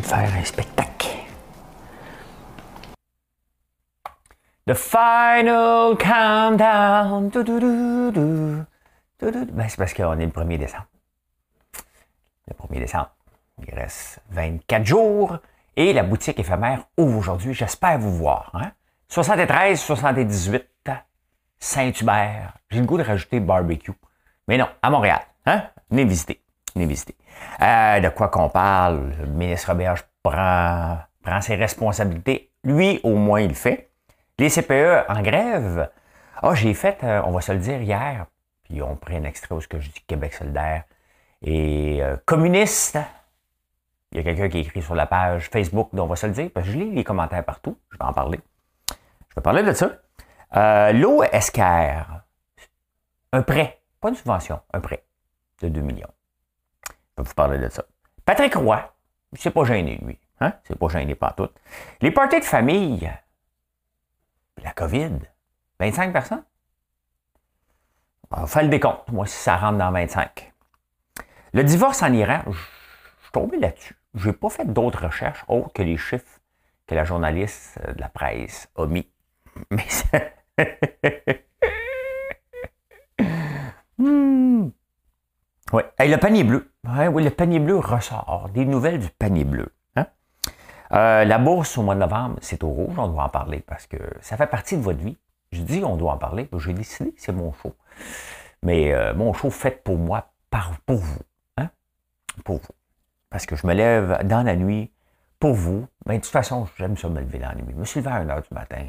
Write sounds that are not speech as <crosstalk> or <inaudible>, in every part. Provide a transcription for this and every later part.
De faire un spectacle. The final countdown. Ben, c'est parce qu'on est le 1er décembre. Le 1er décembre. Il reste 24 jours. Et la boutique éphémère ouvre aujourd'hui. J'espère vous voir. Hein? 73, 78, Saint-Hubert. J'ai le goût de rajouter barbecue. Mais non, à Montréal. Hein? Venez visiter. Euh, de quoi qu'on parle? Le ministre Roberge prend, prend ses responsabilités. Lui, au moins, il le fait. Les CPE en grève. Ah, j'ai fait, euh, on va se le dire hier, puis on prend un extrait où ce que je dis Québec solidaire et euh, communiste. Il y a quelqu'un qui écrit sur la page Facebook, donc on va se le dire, parce que je lis les commentaires partout. Je vais en parler. Je vais parler de ça. Euh, L'eau Esquerre, un prêt, pas une subvention, un prêt de 2 millions. Vous parler de ça. Patrick Roy, c'est pas gêné, lui. Hein? C'est pas gêné pas tout. Les parties de famille, la COVID, 25 personnes? On fait le décompte, moi, si ça rentre dans 25. Le divorce en Iran, je suis tombé là-dessus. Je n'ai pas fait d'autres recherches autres que les chiffres que la journaliste de la presse a mis. Mais <laughs> hmm. Oui. le panier bleu. oui, le panier bleu ressort. Des nouvelles du panier bleu. Hein? Euh, la bourse au mois de novembre, c'est au rouge, on doit en parler parce que ça fait partie de votre vie. Je dis on doit en parler, j'ai décidé, c'est mon show. Mais euh, mon show fait pour moi, pour vous. Hein? Pour vous. Parce que je me lève dans la nuit pour vous. Mais de toute façon, j'aime ça me lever dans la nuit. Je me suis levé à 1h du matin.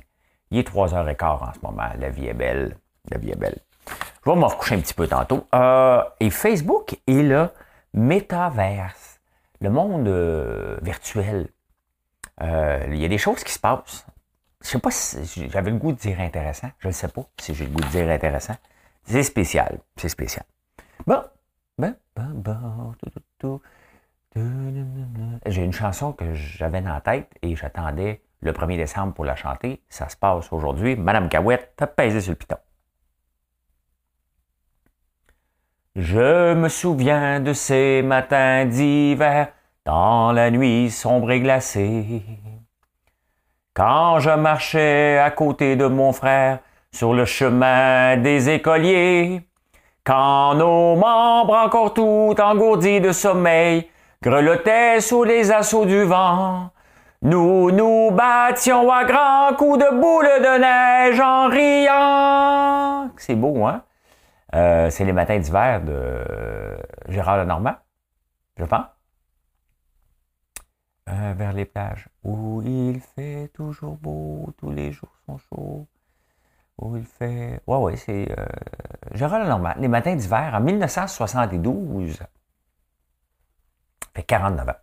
Il est 3h15 en ce moment. La vie est belle. La vie est belle. Je vais me recoucher un petit peu tantôt. Euh, et Facebook est le métaverse, le monde euh, virtuel. Euh, il y a des choses qui se passent. Je sais pas si j'avais le goût de dire intéressant. Je ne sais pas si j'ai le goût de dire intéressant. C'est spécial. C'est spécial. Bon. Ben, ben, ben, J'ai une chanson que j'avais dans la tête et j'attendais le 1er décembre pour la chanter. Ça se passe aujourd'hui. Madame Cahouette, t'as pesé sur le piton. Je me souviens de ces matins d'hiver dans la nuit sombre et glacée. Quand je marchais à côté de mon frère sur le chemin des écoliers, quand nos membres encore tout engourdis de sommeil grelottaient sous les assauts du vent, nous nous battions à grands coups de boules de neige en riant. C'est beau, hein? Euh, c'est les matins d'hiver de euh, Gérard Lenormand, je pense. Euh, vers les plages où il fait toujours beau, tous les jours sont chauds. Où il fait. Ouais, ouais, c'est Gérard Lenormand. Les matins d'hiver en 1972. Ça fait 49 ans.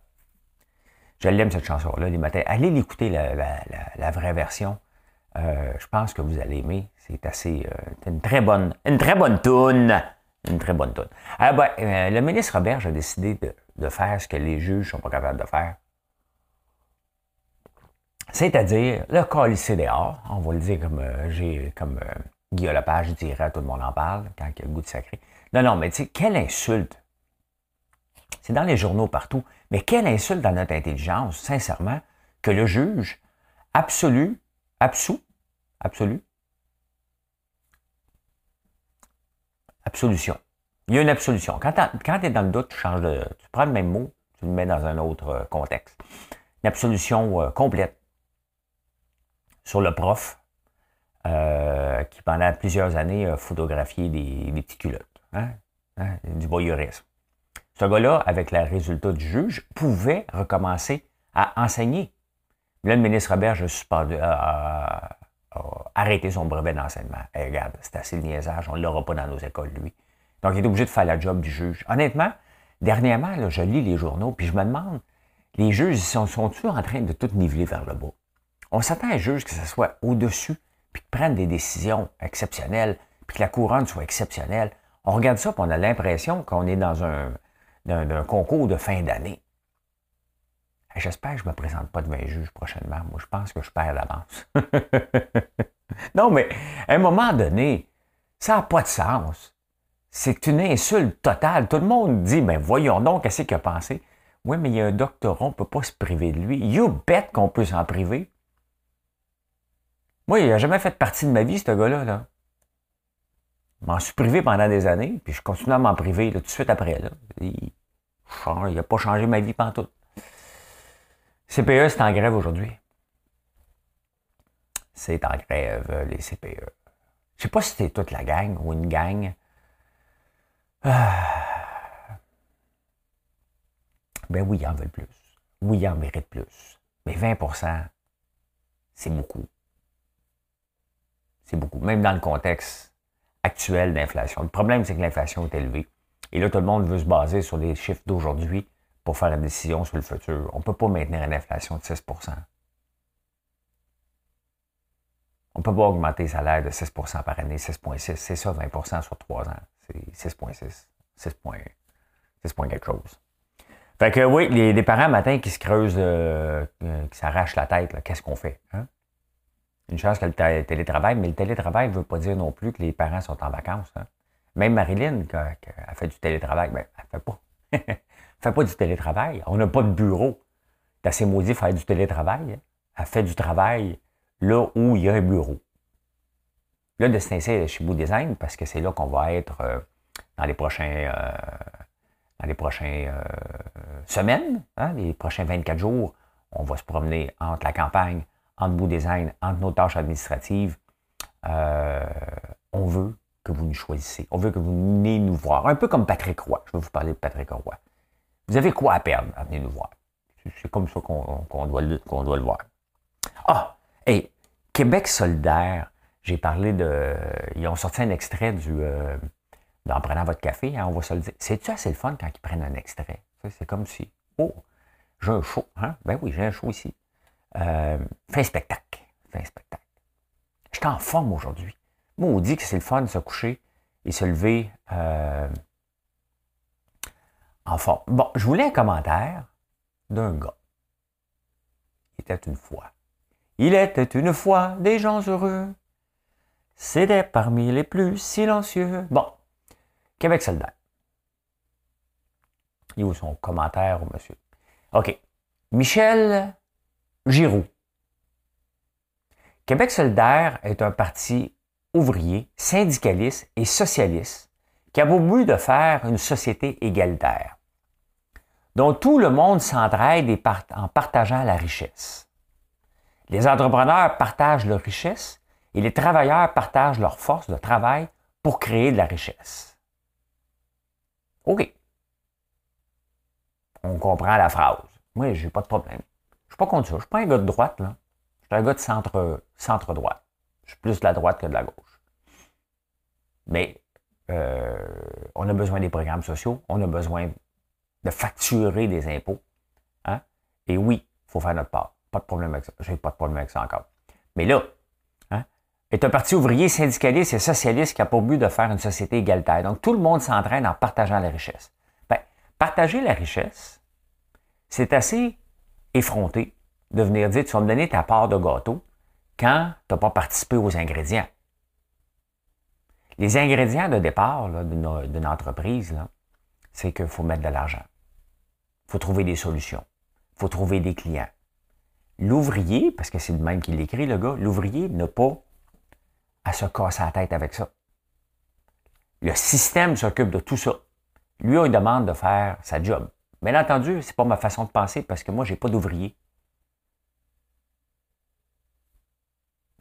Je l'aime cette chanson-là, les matins. Allez l'écouter, la, vraie version. je pense que vous allez aimer. C'est assez. Euh, une très bonne. Une très bonne toune. Une très bonne toune. Ah ben, euh, le ministre Robert a décidé de, faire ce que les juges ne sont pas capables de faire. C'est-à-dire le colisser dehors, on va le dire comme, euh, comme Guillaume Lepage dirait, tout le monde en parle quand il y a le goût de sacré. Non, non, mais tu sais, quelle insulte. C'est dans les journaux partout. Mais quelle insulte dans notre intelligence, sincèrement, que le juge absolu, absous, absolu, Absolution. Il y a une absolution. Quand tu es dans le doute, tu changes de. Tu prends le même mot, tu le mets dans un autre euh, contexte. Une absolution euh, complète sur le prof euh, qui, pendant plusieurs années, a photographié des, petites culottes. Hein? Hein? Du voyeurisme. Ce gars-là, avec le résultat du juge, pouvait recommencer à enseigner. Là, le ministre Robert a suspendu, arrêter son brevet d'enseignement. Regarde, c'est assez le niaisage, on ne l'aura pas dans nos écoles, lui. Donc, il est obligé de faire la job du juge. Honnêtement, dernièrement, je lis les journaux, puis je me demande, les juges sont, sont-ils en train de tout niveler vers le bas? On s'attend à un juge que ce soit au-dessus, puis qu'ils prennent des décisions exceptionnelles, puis que la couronne soit exceptionnelle. On regarde ça, puis on a l'impression qu'on est dans un, concours de fin d'année. J'espère que je ne me présente pas devant un juge prochainement. Moi, je pense que je perds d'avance. <laughs> <laughs> non, mais à un moment donné, ça n'a pas de sens. C'est une insulte totale. Tout le monde dit, mais ben, voyons donc, qu'est-ce qu'il a pensé? Oui, mais il y a un doctorat, on ne peut pas se priver de lui. You bet qu'on peut s'en priver. Moi, il n'a jamais fait partie de ma vie, ce gars-là. Là. Je m'en suis privé pendant des années, puis je continue à m'en priver tout de suite après. Là. Il n'a pas changé ma vie pendant tout. CPE, c'est en grève aujourd'hui. C'est en grève, les CPE. Je sais pas si c'était toute la gang ou une gang. Ah. Ben oui, ils en veulent plus. Oui, ils en méritent plus. Mais 20% c'est beaucoup. C'est beaucoup. Même dans le contexte actuel d'inflation. Le problème, c'est que l'inflation est élevée. Et là, tout le monde veut se baser sur les chiffres d'aujourd'hui pour faire la décision sur le futur. On ne peut pas maintenir une inflation de 6 On ne peut pas augmenter les salaires de 6% par année, 6,6. C'est ça, 20% sur 3 ans. C'est 6,6. 6 points, quelque chose. Fait que oui, les, parents matin qui se creusent, euh, euh, qui s'arrachent la tête, qu'est-ce qu'on fait? Hein? Une chance que le télétravail, mais le télétravail ne veut pas dire non plus que les parents sont en vacances. Hein? Même Marilyn, qui a fait du télétravail, ben, elle ne fait pas. <laughs> fait pas du télétravail. On n'a pas de bureau. C'est assez maudit faire du télétravail. Hein. Elle fait du travail là où il y a un bureau. Là, de s'insérer chez Bout Design, parce que c'est là qu'on va être euh, dans les prochains, euh, dans les prochaines euh, semaines, hein, les prochains 24 jours. On va se promener entre la campagne, entre Bout Design, entre nos tâches administratives. on veut que vous nous choisissez. On veut que vous venez nous voir. Un peu comme Patrick Roy. Je vais vous parler de Patrick Roy. Vous avez quoi à perdre à venir nous voir? C'est comme ça qu'on doit, doit, le voir. Ah! Et Québec solidaire, j'ai parlé de. Ils ont sorti un extrait du. Euh, en prenant votre café, hein, on va se le dire. C'est-tu assez le fun quand ils prennent un extrait? C'est comme si. Oh, j'ai un show, hein? Ben oui, j'ai un show ici. Euh, fais un spectacle. Fais un spectacle. Je suis en forme aujourd'hui. Moi, on dit que c'est le fun de se coucher et se lever. Euh, Enfin, bon, je voulais un commentaire d'un gars. Il était une fois. Il était une fois des gens heureux. C'était parmi les plus silencieux. Bon, Québec soldat. Il où son commentaire, monsieur? OK. Michel Giroux. Québec solidaire est un parti ouvrier, syndicaliste et socialiste qui a beau but de faire une société égalitaire, dont tout le monde s'entraide en partageant la richesse. Les entrepreneurs partagent leur richesse et les travailleurs partagent leur force de travail pour créer de la richesse. OK. On comprend la phrase. Moi, j'ai pas de problème. Je suis pas contre ça. Je suis pas un gars de droite, là. Je suis un gars de centre, centre droite. Je suis plus de la droite que de la gauche. Mais euh, on a besoin des programmes sociaux, on a besoin de facturer des impôts. Hein? Et oui, il faut faire notre part. Pas de problème avec ça. J'ai pas de problème avec ça encore. Mais là, hein, est un parti ouvrier, syndicaliste et socialiste qui a pour but de faire une société égalitaire. Donc, tout le monde s'entraîne en partageant la richesse. Ben, partager la richesse, c'est assez effronté de venir dire tu vas me donner ta part de gâteau quand tu n'as pas participé aux ingrédients. Les ingrédients de départ d'une entreprise, c'est qu'il faut mettre de l'argent. Il faut trouver des solutions. Il faut trouver des clients. L'ouvrier, parce que c'est le même qui l'écrit, le gars, l'ouvrier n'a pas à se casser la tête avec ça. Le système s'occupe de tout ça. Lui, on lui demande de faire sa job. Bien entendu, c'est pas ma façon de penser parce que moi, j'ai pas d'ouvrier.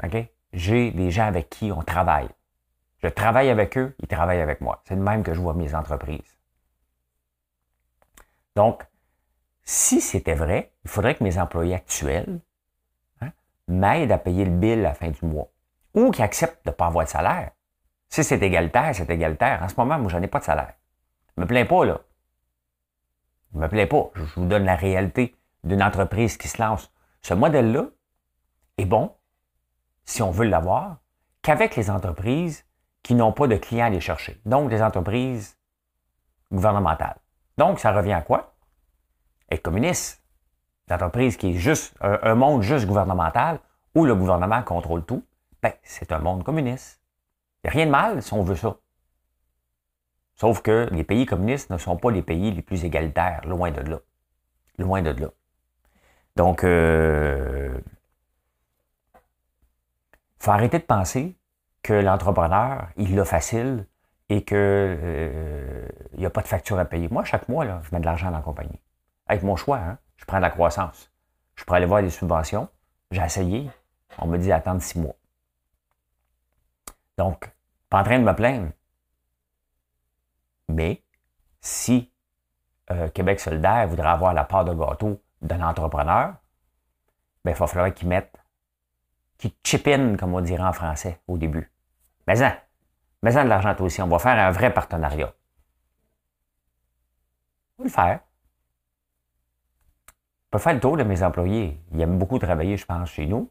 OK? J'ai des gens avec qui on travaille. Je travaille avec eux, ils travaillent avec moi. C'est le même que je vois mes entreprises. Donc, si c'était vrai, il faudrait que mes employés actuels hein, m'aident à payer le bill à la fin du mois ou qu'ils acceptent de ne pas avoir de salaire. Si c'est égalitaire, c'est égalitaire. En ce moment, moi, je n'en ai pas de salaire. Je me plains pas, là. Je me plains pas. Je vous donne la réalité d'une entreprise qui se lance. Ce modèle-là est bon, si on veut l'avoir, qu'avec les entreprises qui n'ont pas de clients à aller chercher. Donc, les entreprises gouvernementales. Donc, ça revient à quoi? Être communiste. Une qui est juste un, monde juste gouvernemental où le gouvernement contrôle tout, ben, c'est un monde communiste. Il n'y a rien de mal si on veut ça. Sauf que les pays communistes ne sont pas les pays les plus égalitaires, loin de là. Loin de là. Donc, il euh, faut arrêter de penser que l'entrepreneur, il l'a facile et qu'il euh, n'y a pas de facture à payer. Moi, chaque mois, je mets de l'argent dans la compagnie. Avec mon choix, hein, je prends de la croissance. Je pourrais aller voir des subventions. J'ai essayé. On me dit d'attendre six mois. Donc, pas en train de me plaindre. Mais si euh, Québec solidaire voudrait avoir la part de gâteau d'un entrepreneur, ben, il va falloir qu'il mette, qu'il chip in, comme on dirait en français au début. Mais ça, mais ça de l'argent aussi. On va faire un vrai partenariat. On va le faire. Je peux faire le tour de mes employés. Ils aiment beaucoup travailler, je pense, chez nous.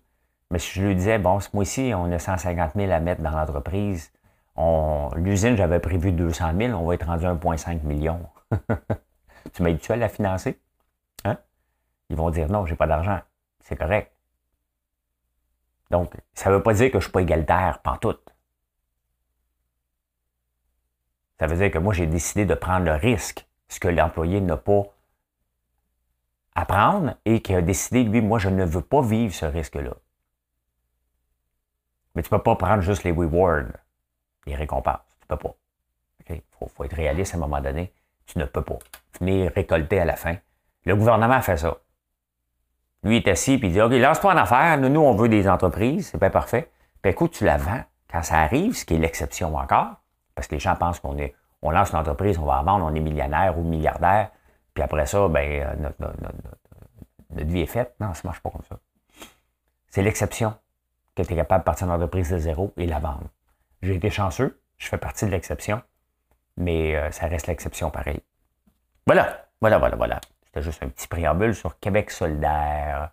Mais si je lui disais, bon, ce mois-ci, on a 150 000 à mettre dans l'entreprise, l'usine, j'avais prévu 200 000, on va être rendu 1,5 million. <laughs> tu m'aides-tu à la financer? Hein? Ils vont dire, non, j'ai pas d'argent. C'est correct. Donc, ça ne veut pas dire que je ne suis pas égalitaire, pantoute. Ça veut dire que moi, j'ai décidé de prendre le risque, ce que l'employé n'a pas à prendre et qui a décidé, lui, moi, je ne veux pas vivre ce risque-là. Mais tu ne peux pas prendre juste les rewards, les récompenses. Tu ne peux pas. Il faut, être réaliste à un moment donné. Tu ne peux pas venir récolter à la fin. Le gouvernement fait ça. Lui est assis et il dit OK, lance-toi en affaires. Nous, on veut des entreprises. C'est pas parfait. Puis écoute, tu la vends. Quand ça arrive, ce qui est l'exception encore, parce que les gens pensent qu'on est, on lance une entreprise, on va en vendre, on est millionnaire ou milliardaire. Puis après ça, ben, euh, notre, vie est faite. Non, ça ne marche pas comme ça. C'est l'exception que tu es capable de partir d'une entreprise de zéro et la vendre. J'ai été chanceux, je fais partie de l'exception, mais euh, ça reste l'exception pareil. Voilà, voilà, voilà, voilà. C'était juste un petit préambule sur Québec solidaire.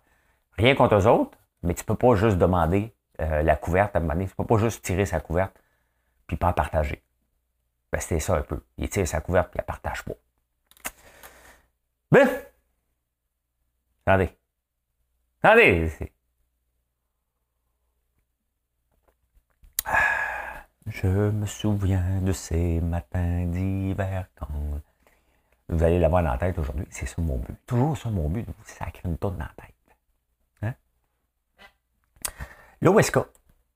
Rien contre eux autres, mais tu ne peux pas juste demander euh, la couverte à demander. Tu ne peux pas juste tirer sa couverte puis pas en partager. Ben, c'était ça un peu. Il tire sa couverte puis il la partage pas. Ben! Attendez. Attendez! Je me souviens de ces matins d'hiver quand vous allez l'avoir dans la tête aujourd'hui. C'est ça mon but. Toujours ça mon but, vous sacrer une tonne dans la tête. Hein? L'OSK.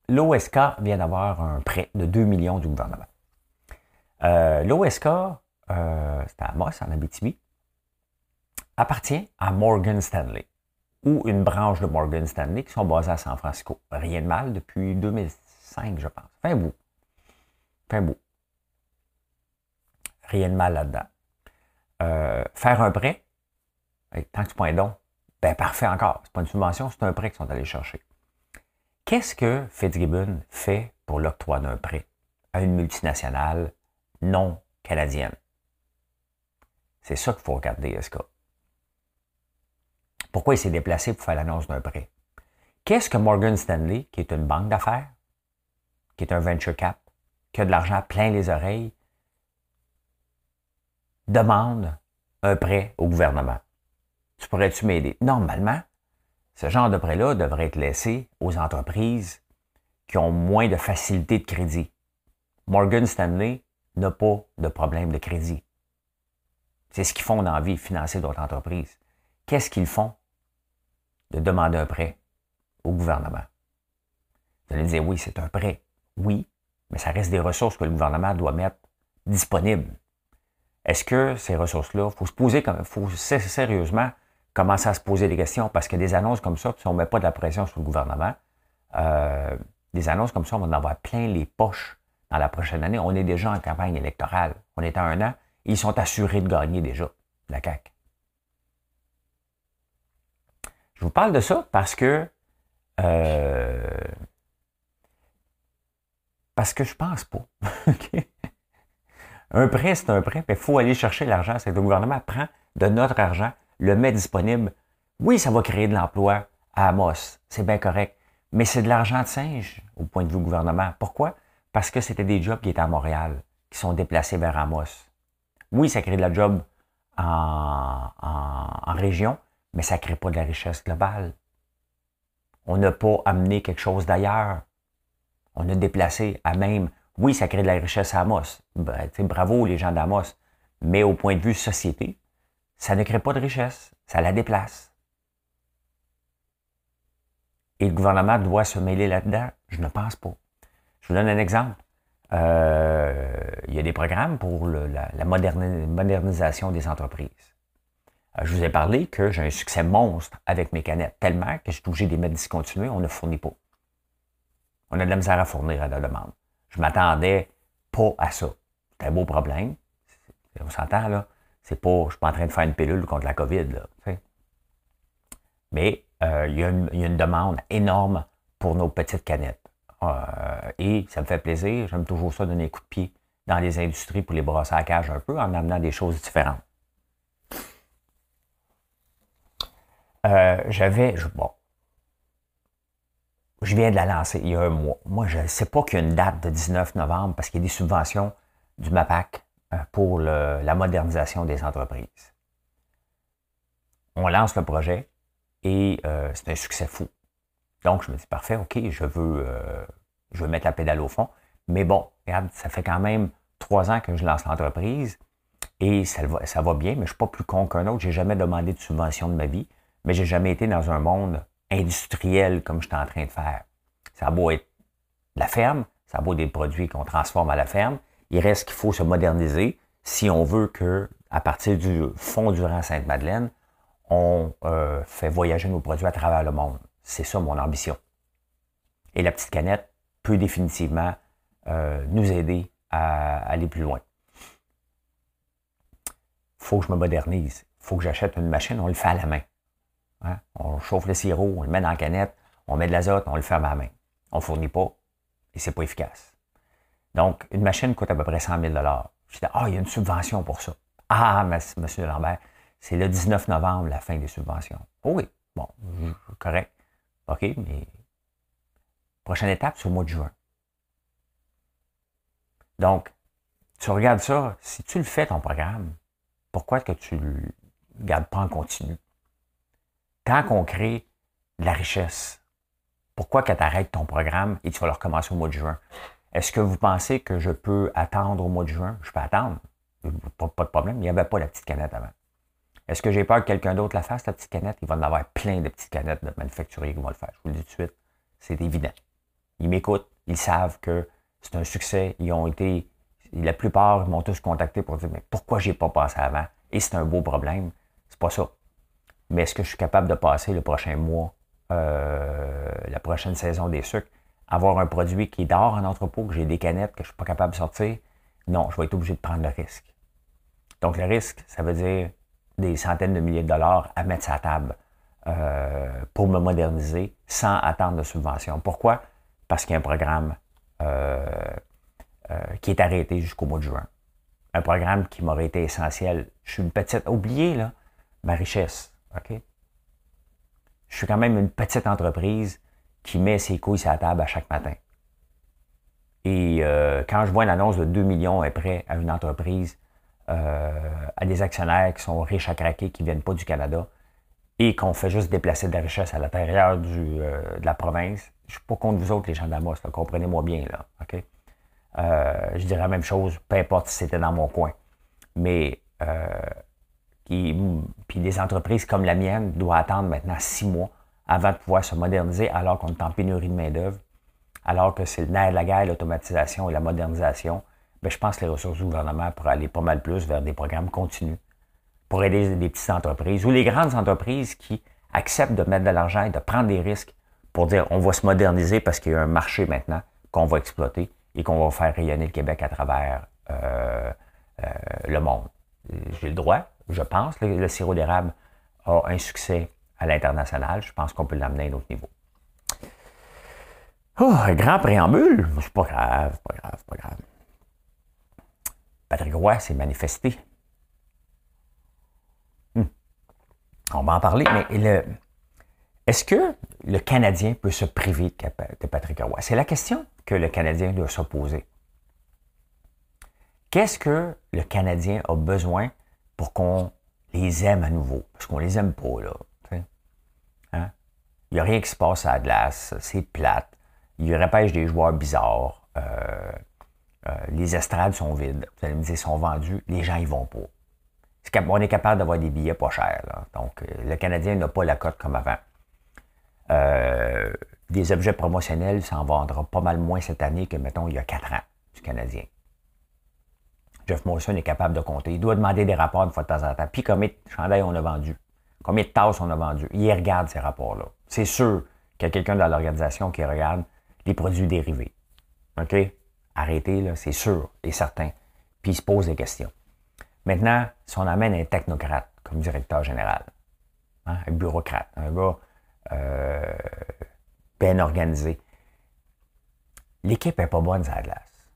L'OSK vient d'avoir un prêt de 2 millions du gouvernement. Euh, L'OSK, euh, c'est à Moss, en Abitibi, appartient à Morgan Stanley ou une branche de Morgan Stanley qui sont basées à San Francisco. Rien de mal depuis 2005, je pense. Fin bout. Fin bout. Rien de mal là-dedans. Euh, faire un prêt, tant que tu prends don, ben parfait encore. C'est pas une subvention, c'est un prêt qu'ils sont allés chercher. Qu'est-ce que Fitzgibbon fait pour l'octroi d'un prêt à une multinationale non canadienne? C'est ça qu'il faut regarder, SK. Pourquoi il s'est déplacé pour faire l'annonce d'un prêt? Qu'est-ce que Morgan Stanley, qui est une banque d'affaires, qui est un venture cap, qui a de l'argent plein les oreilles, demande un prêt au gouvernement? Tu pourrais-tu m'aider? Normalement, ce genre de prêt-là devrait être laissé aux entreprises qui ont moins de facilité de crédit. Morgan Stanley n'a pas de problème de crédit. C'est ce qu'ils font dans la vie, financer d'autres entreprises. Qu'est-ce qu'ils font? De demander un prêt au gouvernement. Vous allez dire, oui, c'est un prêt. Oui, mais ça reste des ressources que le gouvernement doit mettre disponibles. Est-ce que ces ressources-là, il faut se poser, faut sérieusement commencer à se poser des questions parce que des annonces comme ça, si on ne met pas de la pression sur le gouvernement, euh, des annonces comme ça, on va en avoir plein les poches dans la prochaine année. On est déjà en campagne électorale. On est à un an ils sont assurés de gagner déjà, la CAQ. Je vous parle de ça parce que euh, parce que je pense pas. <laughs> Un prêt, c'est un prêt, mais il faut aller chercher l'argent. C'est que le gouvernement prend de notre argent, le met disponible. Oui, ça va créer de l'emploi à Amos, c'est bien correct, mais c'est de l'argent de singe au point de vue gouvernement. Pourquoi? Parce que c'était des jobs qui étaient à Montréal, qui sont déplacés vers Amos. Oui, ça crée de la job en, en région, mais ça ne crée pas de la richesse globale. On n'a pas amené quelque chose d'ailleurs. On a déplacé à même. Oui, ça crée de la richesse à Amos. Ben, bravo les gens d'Amos. Mais au point de vue société, ça ne crée pas de richesse. Ça la déplace. Et le gouvernement doit se mêler là-dedans? Je ne pense pas. Je vous donne un exemple. Euh, il y a des programmes pour la modernisation des entreprises. Euh, je vous ai parlé que j'ai un succès monstre avec mes canettes, tellement que je suis obligé de les mettre discontinués, on ne fournit pas. On a de la misère à fournir à la demande. Je m'attendais pas à ça. C'est un beau problème. On s'entend, là. C'est pas, je suis pas en train de faire une pilule contre la COVID, là. Mais euh, il, y a une, demande énorme pour nos petites canettes. Euh, et ça me fait plaisir. J'aime toujours ça donner un coup de pied dans les industries pour les brosser à cage un peu en amenant des choses différentes. Euh, j'avais, bon, je viens de la lancer il y a un mois. Moi, je ne sais pas qu'il y a une date de 19 novembre parce qu'il y a des subventions du MAPAC euh, pour la modernisation des entreprises. On lance le projet et euh, c'est un succès fou. Donc, je me dis, parfait, OK, je veux, je veux mettre la pédale au fond. Mais bon, regarde, ça fait quand même trois ans que je lance l'entreprise et ça ça va bien, mais je ne suis pas plus con qu'un autre. Je n'ai jamais demandé de subvention de ma vie mais j'ai jamais été dans un monde industriel comme je suis en train de faire. Ça a beau être la ferme, ça a beau être des produits qu'on transforme à la ferme, il reste qu'il faut se moderniser si on veut que, à partir du fond du rang Sainte-Madeleine, on euh, fait voyager nos produits à travers le monde. C'est ça mon ambition. Et la petite canette peut définitivement euh, nous aider à aller plus loin. Il faut que je me modernise. Il faut que j'achète une machine, on le fait à la main. Hein? On chauffe le sirop, on le met dans la canette, on met de l'azote, on le ferme à main. On ne fournit pas et c'est pas efficace. Donc, une machine coûte à peu près 100 000 Je dis, ah, il y a une subvention pour ça. Ah, monsieur Lambert, c'est le 19 novembre la fin des subventions. Oh oui, bon, correct. OK, mais prochaine étape, c'est au mois de juin. Donc, tu regardes ça, si tu le fais ton programme, pourquoi est-ce que tu ne le gardes pas en continu? Tant qu'on crée de la richesse, pourquoi que tu arrêtes ton programme et tu vas le recommencer au mois de juin? Est-ce que vous pensez que je peux attendre au mois de juin? Je peux attendre. Pas, de problème. Il n'y avait pas la petite canette avant. Est-ce que j'ai peur que quelqu'un d'autre la fasse, la petite canette? Il va en avoir plein de petites canettes de manufacturiers qui vont le faire. Je vous le dis tout de suite. C'est évident. Ils m'écoutent. Ils savent que c'est un succès. Ils ont été. La plupart m'ont tous contacté pour dire Mais pourquoi j'ai pas passé avant? Et c'est un beau problème. C'est pas ça mais est-ce que je suis capable de passer le prochain mois, euh, la prochaine saison des sucres, avoir un produit qui est dehors en entrepôt, que j'ai des canettes que je ne suis pas capable de sortir? Non, je vais être obligé de prendre le risque. Donc, le risque, ça veut dire des centaines de milliers de dollars à mettre sur la table euh, pour me moderniser sans attendre de subvention. Pourquoi? Parce qu'il y a un programme euh, qui est arrêté jusqu'au mois de juin. Un programme qui m'aurait été essentiel. Je suis une petite. Oubliez, là, ma richesse. OK? Je suis quand même une petite entreprise qui met ses couilles sur la table à chaque matin. Et euh, quand je vois une annonce de 2 millions après à une entreprise, euh, à des actionnaires qui sont riches à craquer, qui ne viennent pas du Canada, et qu'on fait juste déplacer de la richesse à l'intérieur euh, de la province, je ne suis pas contre vous autres, les gens d'Amos, comprenez-moi bien. Là, je dirais la même chose, peu importe si c'était dans mon coin. Mais puis des entreprises comme la mienne doivent attendre maintenant six mois avant de pouvoir se moderniser alors qu'on est en pénurie de main-d'œuvre, alors que c'est le nerf de la guerre, l'automatisation et la modernisation. Bien, je pense que les ressources du gouvernement pourraient aller pas mal plus vers des programmes continus pour aider les petites entreprises ou les grandes entreprises qui acceptent de mettre de l'argent et de prendre des risques pour dire on va se moderniser parce qu'il y a un marché maintenant qu'on va exploiter et qu'on va faire rayonner le Québec à travers euh, euh, le monde. J'ai le droit, je pense, le, le sirop d'érable a un succès à l'international. Je pense qu'on peut l'amener à un autre niveau. Oh, un grand préambule. C'est pas grave, pas grave, pas grave. Patrick Roy s'est manifesté. Hmm. On va en parler, mais est-ce que le Canadien peut se priver de Patrick Roy? C'est la question que le Canadien doit se poser. Qu'est-ce que le Canadien a besoin pour qu'on les aime à nouveau? Parce qu'on les aime pas, là. Hein? Il n'y a rien qui se passe à la glace, c'est plate. Il repêche des joueurs bizarres. Euh, euh, les estrades sont vides. Vous allez me dire, sont vendus. Les gens, ils vont pas. on est capable d'avoir des billets pas chers. Donc, euh, le Canadien n'a pas la cote comme avant. des objets promotionnels, ça en vendra pas mal moins cette année que, mettons, il y a quatre ans du Canadien. Jeff Molson est capable de compter. Il doit demander des rapports une fois de temps en temps. Puis combien de chandails on a vendu? Combien de tasses on a vendu? Il regarde ces rapports-là. C'est sûr qu'il y a quelqu'un dans l'organisation qui regarde les produits dérivés. OK? Arrêtez, là, c'est sûr et certain. Puis il se pose des questions. Maintenant, si on amène un technocrate comme directeur général, hein, un bureaucrate, un gars euh, bien organisé, l'équipe n'est pas bonne à la glace.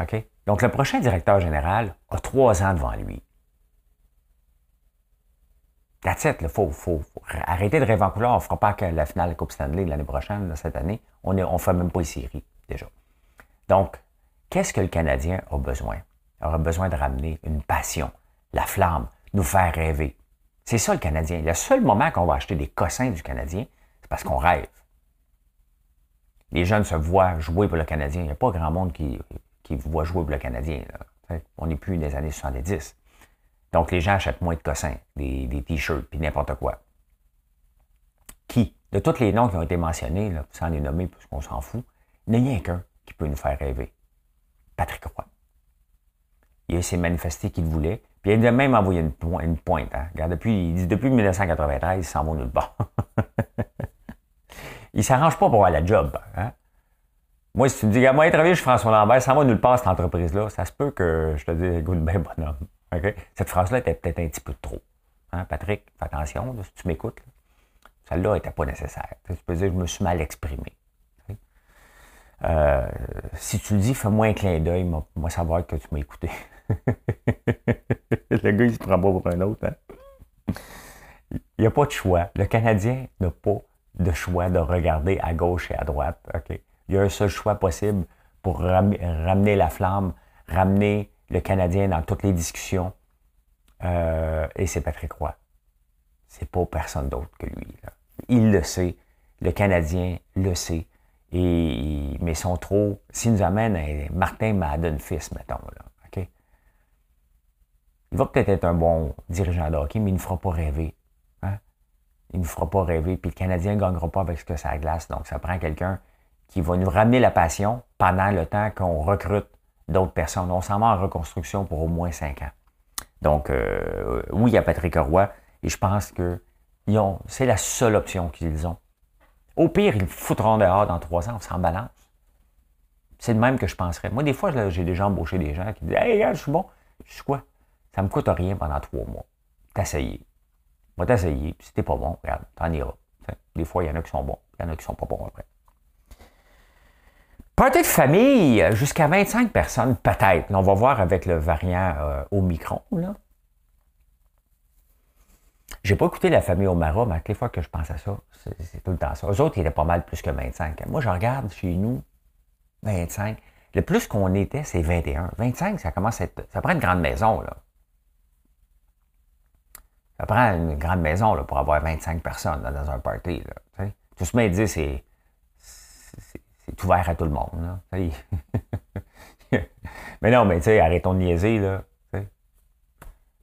OK? Donc, le prochain directeur général a trois ans devant lui. That's it, il faut, faut, arrêter de rêver en couleur. On ne fera pas que la finale de la Coupe Stanley l'année prochaine, cette année. On ne fait même pas les séries, déjà. Donc, qu'est-ce que le Canadien a besoin? Il aura besoin de ramener une passion, la flamme, nous faire rêver. C'est ça le Canadien. Le seul moment qu'on va acheter des cossins du Canadien, c'est parce qu'on rêve. Les jeunes se voient jouer pour le Canadien. Il n'y a pas grand monde qui, qui voit jouer le Canadien. On n'est plus des années 70. Donc, les gens achètent moins de cossins, des, t-shirts, puis n'importe quoi. Qui? De tous les noms qui ont été mentionnés, sans les nommer parce qu'on s'en fout, il n'y a qu'un qui peut nous faire rêver. Patrick Roy. Il s'est manifesté qu'il voulait, puis il a même envoyé une, pointe. Hein. Depuis, il dit depuis 1993, il s'en va nulle part. <laughs> il s'arrange pas pour avoir la job. Hein? Moi, si tu me dis, moi, travailler chez François Lambert, ça va nulle part, cette entreprise-là, ça se peut que je te dise, écoute, ben bonhomme. Cette phrase-là était peut-être un petit peu trop. Hein, Patrick, fais attention, si tu m'écoutes. Celle-là n'était pas nécessaire. Tu peux dire, je me suis mal exprimé. Euh, si tu le dis, fais-moi un clin d'œil, moi, savoir que tu m'as écouté. <laughs> le gars, il se prend pas pour un autre. Hein? Il n'y a pas de choix. Le Canadien n'a pas de choix de regarder à gauche et à droite. Il y a un seul choix possible pour ramener la flamme, ramener le Canadien dans toutes les discussions. Euh, et c'est Patrick Roy. C'est pas personne d'autre que lui. Il le sait. Le Canadien le sait. Et, mais sont trop. S'ils nous amènent un Martin Madden fils, mettons, là? Il va peut-être être un bon dirigeant de hockey, mais il ne fera pas rêver. Hein? Il ne fera pas rêver. Puis le Canadien ne gagnera pas avec ce que ça glace. Donc, ça prend quelqu'un qui va nous ramener la passion pendant le temps qu'on recrute d'autres personnes. On s'en va en reconstruction pour au moins cinq ans. Donc, euh, oui, il y a Patrick Roy, et je pense que c'est la seule option qu'ils ont. Au pire, ils foutront dehors dans trois ans, on s'en balance. C'est de même que je penserais. Moi, des fois, j'ai déjà embauché des gens qui disent Hey, je suis bon. Je suis quoi? Ça me coûte rien pendant trois mois. T'essayer. Va t'essayer. Si t'es pas bon, regarde, t'en iras. Des fois, il y en a qui sont bons, il y en a qui sont pas bons après. Party de famille, jusqu'à 25 personnes, peut-être. On va voir avec le variant euh, Omicron. Là. J'ai pas écouté la famille Omara, mais à les fois que je pense à ça, c'est tout le temps ça. Eux autres, ils étaient pas mal plus que 25. Moi, je regarde chez nous, 25. Le plus qu'on était, c'est 21. 25, ça commence à être. Ça prend une grande maison, là. Ça prend une grande maison là, pour avoir 25 personnes dans un party. Là, Tout ce dit, c'est c'est ouvert à tout le monde. <laughs> mais non, mais tu sais, arrêtons de niaiser. Là,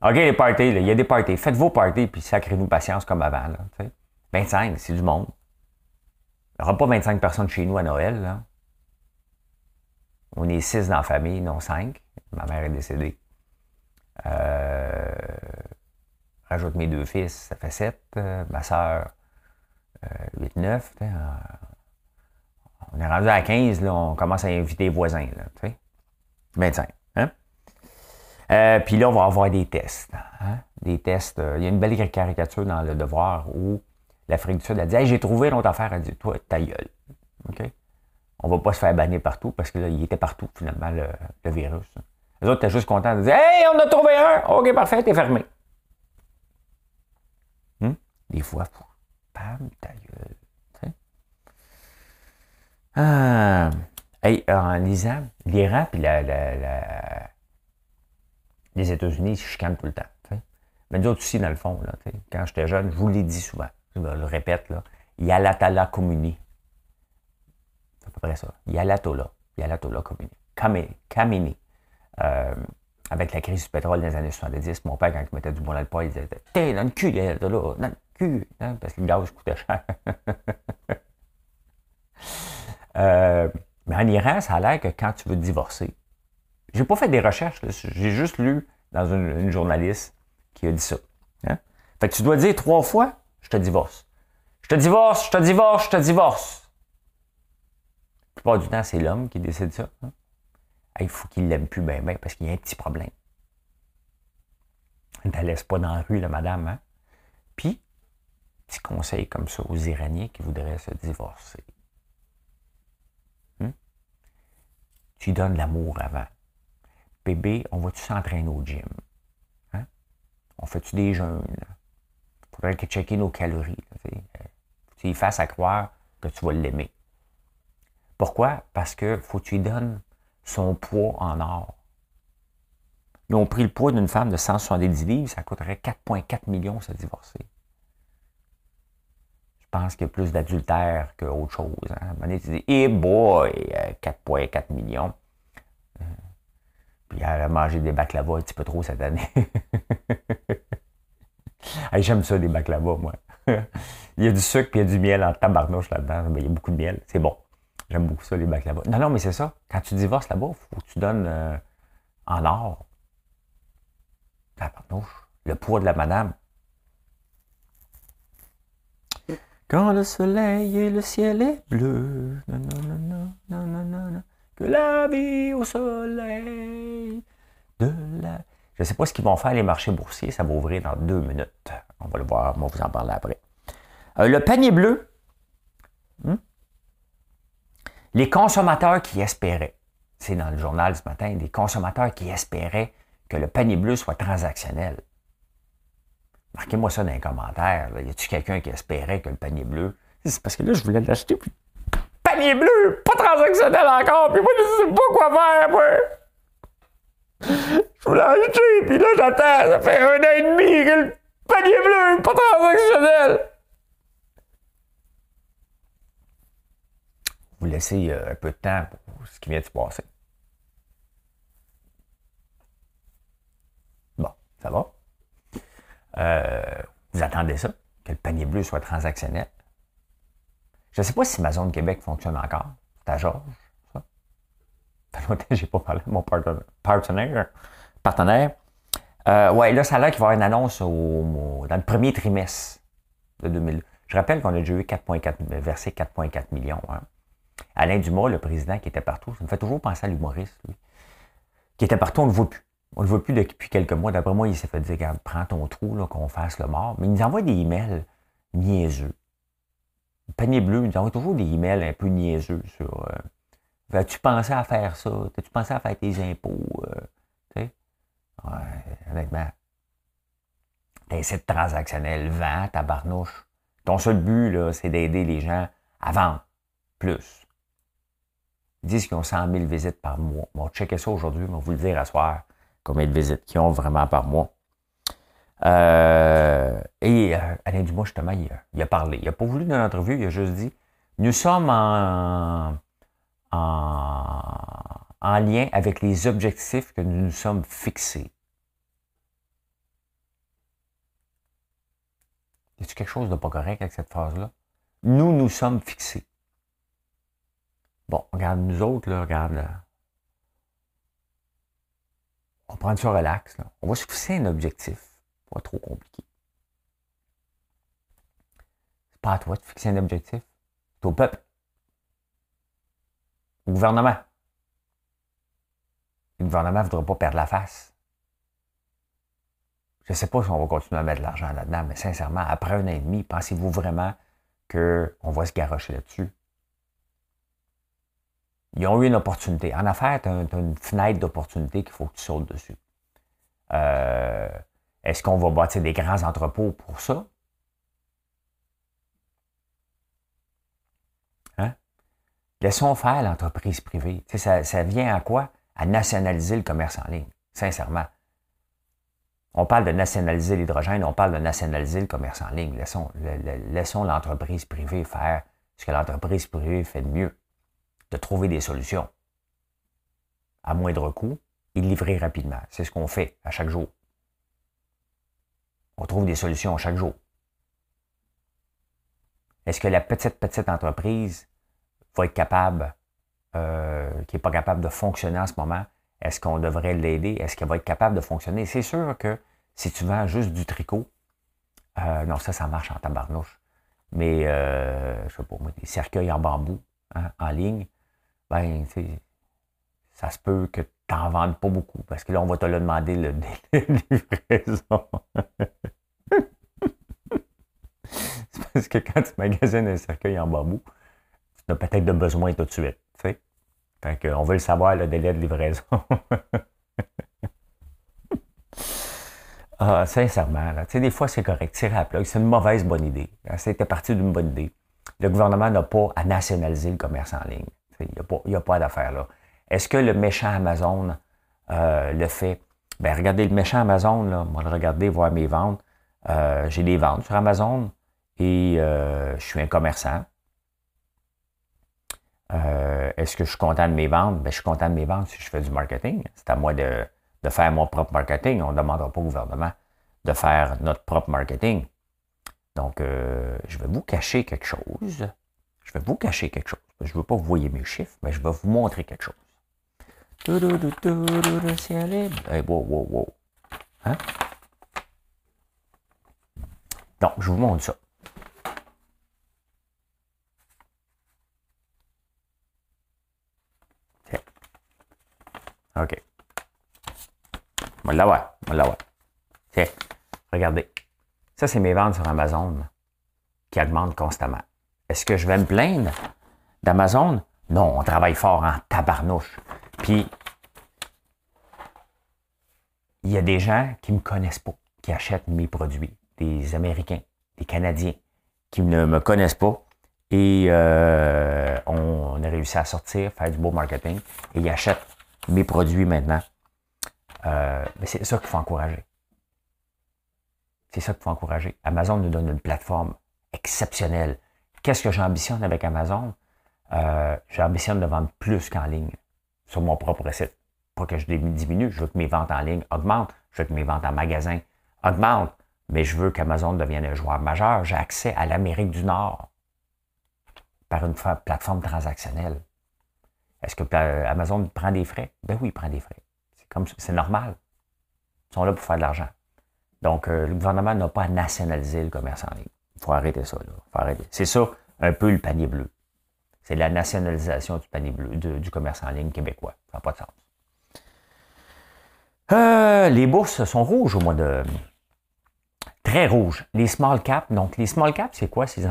OK, les parties, il y a des parties. Faites vos parties, puis sacrez-nous patience comme avant. Là, 25, c'est du monde. Il n'y aura pas 25 personnes chez nous à Noël. Là. On est 6 dans la famille, non 5. Ma mère est décédée. Euh, rajoute mes deux fils, ça fait 7. Euh, ma soeur, 8, 9 on est rendu à 15, là, on commence à inviter les voisins, là, tu sais. 25. Hein? Euh, puis là, on va avoir des tests. Hein? Des tests. Euh, il y a une belle caricature dans le devoir où l'Afrique du Sud a dit hey, J'ai trouvé une autre affaire. Elle dit Toi, ta gueule. OK? On va pas se faire bannir partout parce que là, il était partout, finalement, le, virus. Les autres étaient juste contents de dire Hey, on a trouvé un OK, parfait, t'es fermé. Hmm? Des fois, pam, ta gueule. Ah, en lisant, l'Iran et les États-Unis se chicanent tout le temps. Mais nous autres aussi, dans le fond, là, quand j'étais jeune, je vous l'ai dit souvent, je le répète, là, Yalatala Comuni. C'est à peu près ça. Yalatola. Yalatola Comuni. Kamini. Euh, avec la crise du pétrole des années 70, mon père, quand il mettait du bon dans poids, il disait T'es dans le cul, Yalatola, dans le cul. Hein, parce que le gaz coûtait cher. <laughs> Euh, mais en Iran, ça a l'air que quand tu veux divorcer, j'ai pas fait des recherches, j'ai juste lu dans une, journaliste qui a dit ça. Hein. Fait que tu dois dire trois fois, je te divorce. Je te divorce, je te divorce, je te divorce. La plupart du temps, c'est l'homme qui décide ça. Hein. Il faut qu'il l'aime plus bien, bien, parce qu'il y a un petit problème. Ne la laisse pas dans la rue, la madame. Hein? Puis, petit conseil comme ça aux Iraniens qui voudraient se divorcer. Tu donnes l'amour avant. Bébé, on va-tu s'entraîner au gym? Hein? On fait-tu des jeûnes? Faudrait que checker nos calories. tu y fasses à croire que tu vas l'aimer. Pourquoi? Parce que faut que tu lui donnes son poids en or. Ils ont pris le poids d'une femme de 170 livres, ça coûterait 4,4 millions se divorcer. Pense qu'il y a plus d'adultère qu'autre chose. Hein. À tu dis, hey boy, 4,4 euh, millions. Euh, puis elle a mangé des baklava un petit peu trop cette année. <laughs> J'aime ça, des baklava, moi. <laughs> il y a du sucre et il y a du miel en tabarnouche là-dedans. il y a beaucoup de miel. C'est bon. J'aime beaucoup ça, les baklava. Non, non, mais c'est ça. Quand tu divorces là-bas, il faut que tu donnes euh, en or. Tabarnouche. Le poids de la madame. Quand le soleil et le ciel est bleu, que la vie au soleil de la... Je ne sais pas ce qu'ils vont faire les marchés boursiers, ça va ouvrir dans deux minutes. On va le voir, on va vous en parler après. Euh, le panier bleu, hmm? les consommateurs qui espéraient, c'est dans le journal ce matin, des consommateurs qui espéraient que le panier bleu soit transactionnel. Marquez-moi ça dans les commentaires. Y a-t-il quelqu'un qui espérait que le panier bleu. C'est parce que là, je voulais l'acheter, puis. Panier bleu! Pas transactionnel encore, puis moi, je sais pas quoi faire, moi! Je voulais acheter, puis là, j'attends. Ça fait un an et demi que le panier bleu, pas transactionnel! Vous laissez euh, un peu de temps pour ce qui vient de se passer. Bon, ça va? Euh, vous attendez ça, que le panier bleu soit transactionnel. Je ne sais pas si ma zone Québec fonctionne encore. C'est à Georges, ça. Ça longtemps que pas parlé de mon partenaire. partenaire. Euh, ouais, là, ça a l'air qu'il va y avoir une annonce au, dans le premier trimestre de 2000. Je rappelle qu'on a déjà eu 4,4, versé 4,4 millions. Hein. Alain Dumas, le président qui était partout, ça me fait toujours penser à l'humoriste, lui. Qui était partout, on ne le voit plus. On ne le voit plus depuis quelques mois. D'après moi, il s'est fait dire, regarde, prends ton trou, qu'on fasse le mort. Mais il nous envoie des emails niaiseux. Le panier bleu, il nous envoie toujours des emails un peu niaiseux sur euh, As-tu pensé à faire ça? As-tu pensé à faire tes impôts? Euh? Ouais, honnêtement. T'as site transactionnel, vends, tabarnouche. Ton seul but, c'est d'aider les gens à vendre plus. Ils disent qu'ils ont 100 000 visites par mois. On va checker ça aujourd'hui, on va vous le dire à soir combien de visites qu'ils ont vraiment par mois. Euh, et euh, Alain Dumas, justement, il il a, parlé. Il n'a pas voulu dans l'entrevue, il a juste dit Nous sommes en, en, lien avec les objectifs que nous nous sommes fixés. Y a-t-il quelque chose de pas correct avec cette phrase-là? Nous nous sommes fixés. Bon, regarde, nous autres, là, regarde, là, on prend ça relax. On va se fixer un objectif. Pas trop compliqué. C'est pas à toi de fixer un objectif. C'est au peuple. Au gouvernement. Le gouvernement ne voudra pas perdre la face. Je ne sais pas si on va continuer à mettre de l'argent là-dedans, mais sincèrement, après un an et demi, pensez-vous vraiment qu'on va se garrocher là-dessus? ils ont eu une opportunité. En affaires, tu as, une fenêtre d'opportunité qu'il faut que tu sautes dessus. Euh, est-ce qu'on va bâtir des grands entrepôts pour ça? Hein? Laissons faire l'entreprise privée. Ça, vient à quoi? À nationaliser le commerce en ligne, sincèrement. On parle de nationaliser l'hydrogène, on parle de nationaliser le commerce en ligne. Laissons l'entreprise privée faire ce que l'entreprise privée fait de mieux de trouver des solutions à moindre coût et de livrer rapidement. C'est ce qu'on fait à chaque jour. On trouve des solutions à chaque jour. Est-ce que la petite, petite entreprise va être capable, euh, qui n'est pas capable de fonctionner en ce moment, est-ce qu'on devrait l'aider? Est-ce qu'elle va être capable de fonctionner? C'est sûr que si tu vends juste du tricot, euh, non, ça, ça marche en tabarnouche. Mais, euh, je sais pas des cercueils en bambou, hein, en ligne, ben, ça se peut que tu n'en vendes pas beaucoup, parce que là, on va te le demander le délai <laughs> de livraison. <laughs> C'est parce que quand tu magasines un cercueil en bambou, tu as peut-être de besoin tout de suite. Fait on veut le savoir, le délai de livraison. <laughs> ah, sincèrement, des fois, c'est correct. Tirer à la c'est une mauvaise bonne idée. C'était parti d'une bonne idée. Le gouvernement n'a pas à nationaliser le commerce en ligne. Il n'y a pas, d'affaire là. Est-ce que le méchant Amazon euh, le fait? Ben, regardez le méchant Amazon, là, moi, le regarder, voir mes ventes. Euh, j'ai des ventes sur Amazon et euh, je suis un commerçant. Est-ce que je suis content de mes ventes? Ben, je suis content de mes ventes si je fais du marketing. C'est à moi de, faire mon propre marketing. On ne demandera pas au gouvernement de faire notre propre marketing. Donc, je vais vous cacher quelque chose. Je vais vous cacher quelque chose. Je ne veux pas vous voyez mes chiffres, mais je vais vous montrer quelque chose. Hey, wow, wow, wow. Hein? Donc, je vous montre ça. OK. On va regardez. Ça, c'est mes ventes sur Amazon qui augmentent constamment. Est-ce que je vais me plaindre d'Amazon? Non, on travaille fort en tabarnouche. Puis, il y a des gens qui ne me connaissent pas, qui achètent mes produits. Des Américains, des Canadiens, qui ne me connaissent pas. Et euh, on, a réussi à sortir, faire du beau marketing, et ils achètent mes produits maintenant. Euh, c'est ça qu'il faut encourager. C'est ça qu'il faut encourager. Amazon nous donne une plateforme exceptionnelle. Qu'est-ce que j'ambitionne avec Amazon? Euh, j'ambitionne de vendre plus qu'en ligne sur mon propre site. Pas que je diminue, je veux que mes ventes en ligne augmentent, je veux que mes ventes en magasin augmentent, mais je veux qu'Amazon devienne un joueur majeur. J'ai accès à l'Amérique du Nord par une plateforme transactionnelle. Est-ce que Amazon prend des frais? Ben oui, il prend des frais. C'est normal. Ils sont là pour faire de l'argent. Donc, euh, le gouvernement n'a pas à nationaliser le commerce en ligne. Il faut arrêter ça. C'est ça, un peu le panier bleu. C'est la nationalisation du panier bleu, du commerce en ligne québécois. Ça n'a pas de sens. Euh, les bourses sont rouges au mois de. Très rouges. Les small caps. Donc, les small caps, c'est quoi? C'est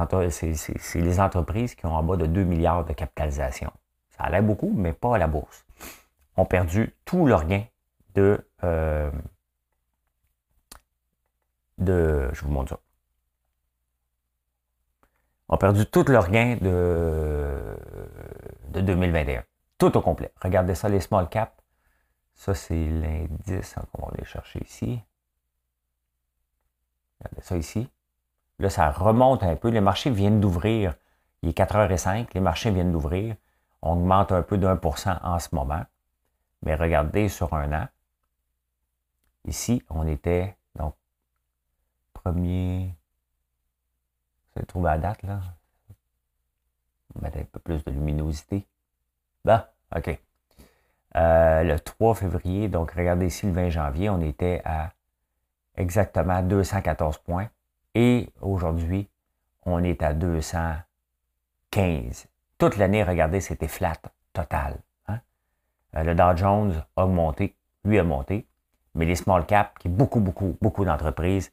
les entreprises qui ont en bas de 2 milliards de capitalisation. Ça allait beaucoup, mais pas à la bourse. Ont perdu tout leur gain de, euh, de. Je vous montre ça. Ont perdu tout leur gain de, de 2021. Tout au complet. Regardez ça, les small caps. Ça, c'est l'indice. On va aller chercher ici. Regardez ça ici. Là, ça remonte un peu. Les marchés viennent d'ouvrir. Il est 4h05. Les marchés viennent d'ouvrir. On augmente un peu pour cent en ce moment. Mais regardez sur un an. Ici, on était, donc, premier. Avez trouvé la date, là? Mettre un peu plus de luminosité. Bah, OK. Euh, le 3 février, donc regardez ici le 20 janvier, on était à exactement 214 points. Et aujourd'hui, on est à 215 toute l'année, regardez, c'était flat, total. Hein? Euh, le Dow Jones a augmenté, lui a monté, mais les small caps, qui est beaucoup, beaucoup, beaucoup d'entreprises,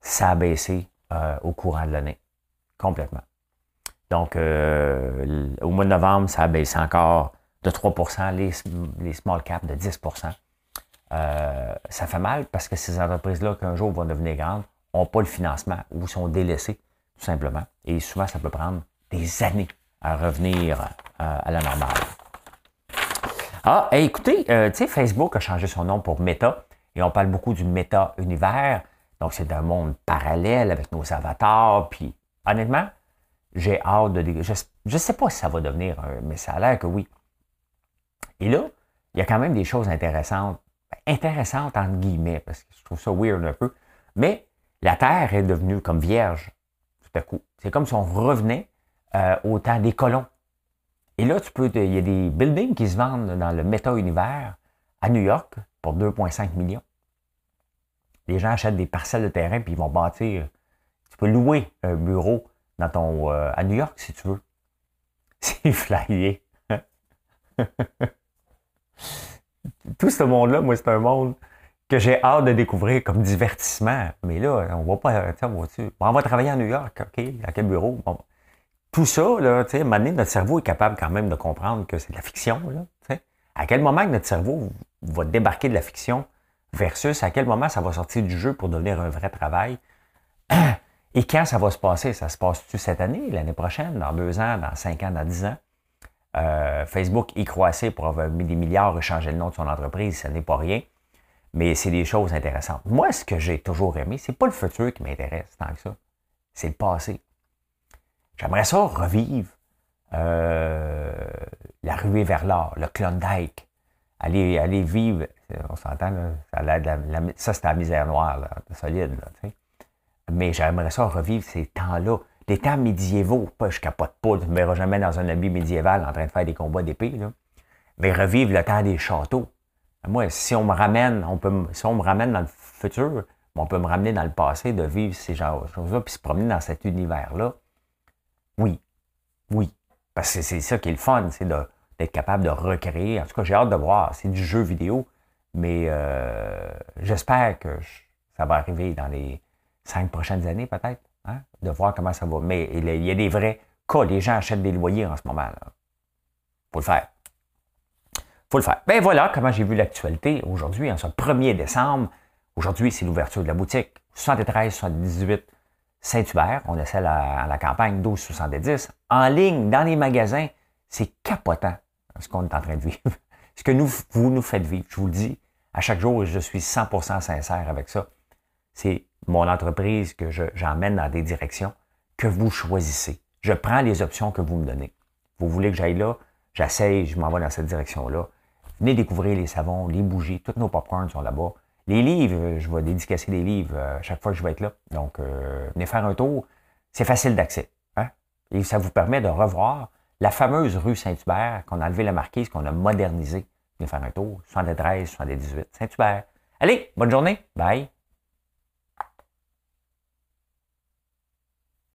ça a baissé euh, au courant de l'année, complètement. Donc, euh, au mois de novembre, ça a baissé encore de 3 les, les small caps de 10% Ça fait mal parce que ces entreprises-là, qu'un jour vont devenir grandes, n'ont pas le financement ou sont délaissées, tout simplement. Et souvent, ça peut prendre des années à revenir à la normale. Ah, écoutez, tu sais, Facebook a changé son nom pour Meta et on parle beaucoup du Meta-univers. Donc, c'est un monde parallèle avec nos avatars. Puis, honnêtement, j'ai hâte de. Je ne sais pas si ça va devenir, mais ça a l'air que oui. Et là, il y a quand même des choses intéressantes. Intéressantes, entre guillemets, parce que je trouve ça weird un peu. Mais la Terre est devenue comme vierge tout à coup. C'est comme si on revenait euh, au temps des colons. Et là, tu peux. Il y a des buildings qui se vendent dans le méta-univers à New York pour 2,5 millions. Les gens achètent des parcelles de terrain puis ils vont bâtir. Tu peux louer un bureau dans ton, euh, à New York si tu veux. <laughs> C'est flyé. <laughs> Tout ce monde-là, moi, c'est un monde que j'ai hâte de découvrir comme divertissement. Mais là, on va pas. On va, on va travailler à New York, OK? À quel bureau? Tout ça, là, tu sais, notre cerveau est capable quand même de comprendre que c'est de la fiction. Là, à quel moment notre cerveau va débarquer de la fiction versus à quel moment ça va sortir du jeu pour devenir un vrai travail? <clears throat> Et quand ça va se passer? Ça se passe-tu cette année, l'année prochaine, dans deux ans, dans cinq ans, dans dix ans? Euh, Facebook y croissait pour avoir mis des milliards et changer le nom de son entreprise, ce n'est pas rien. Mais c'est des choses intéressantes. Moi, ce que j'ai toujours aimé, c'est pas le futur qui m'intéresse tant que ça. C'est le passé. J'aimerais ça revivre euh, la ruée vers l'or, le Klondike. Aller, aller vivre, on s'entend, ça, ça c'est la misère noire, là, solide. Là, Mais j'aimerais ça revivre ces temps-là des temps médiévaux. Pas, je capote pas, tu ne me verras jamais dans un habit médiéval en train de faire des combats d'épée. Mais revivre le temps des châteaux. Moi, si on me ramène, on peut, si on me ramène dans le futur, on peut me ramener dans le passé, de vivre ces choses-là, puis se promener dans cet univers-là. Oui. Oui. Parce que c'est ça qui est le fun, c'est d'être capable de recréer. En tout cas, j'ai hâte de voir. C'est du jeu vidéo, mais euh, j'espère que ça va arriver dans les cinq prochaines années, peut-être. Hein, de voir comment ça va. Mais il y a des vrais cas. Les gens achètent des loyers en ce moment. Il faut le faire. faut le faire. Ben voilà comment j'ai vu l'actualité aujourd'hui, en ce 1er décembre. Aujourd'hui, c'est l'ouverture de la boutique 73 78 Saint-Hubert. On essaie la, la campagne 12-70. En ligne, dans les magasins, c'est capotant ce qu'on est en train de vivre. <laughs> ce que nous, vous nous faites vivre. Je vous le dis, à chaque jour, je suis 100% sincère avec ça. C'est mon entreprise que j'emmène dans des directions que vous choisissez. Je prends les options que vous me donnez. Vous voulez que j'aille là, j'essaye, je m'en vais dans cette direction-là. Venez découvrir les savons, les bougies, tous nos popcorns sont là-bas. Les livres, je vais dédicacer des livres euh, chaque fois que je vais être là. Donc, euh, venez faire un tour. C'est facile d'accès. Hein? Et ça vous permet de revoir la fameuse rue Saint-Hubert qu'on a enlevé la marquise, qu'on a modernisée. Venez faire un tour. 73, 78, Saint-Hubert. Allez, bonne journée. Bye.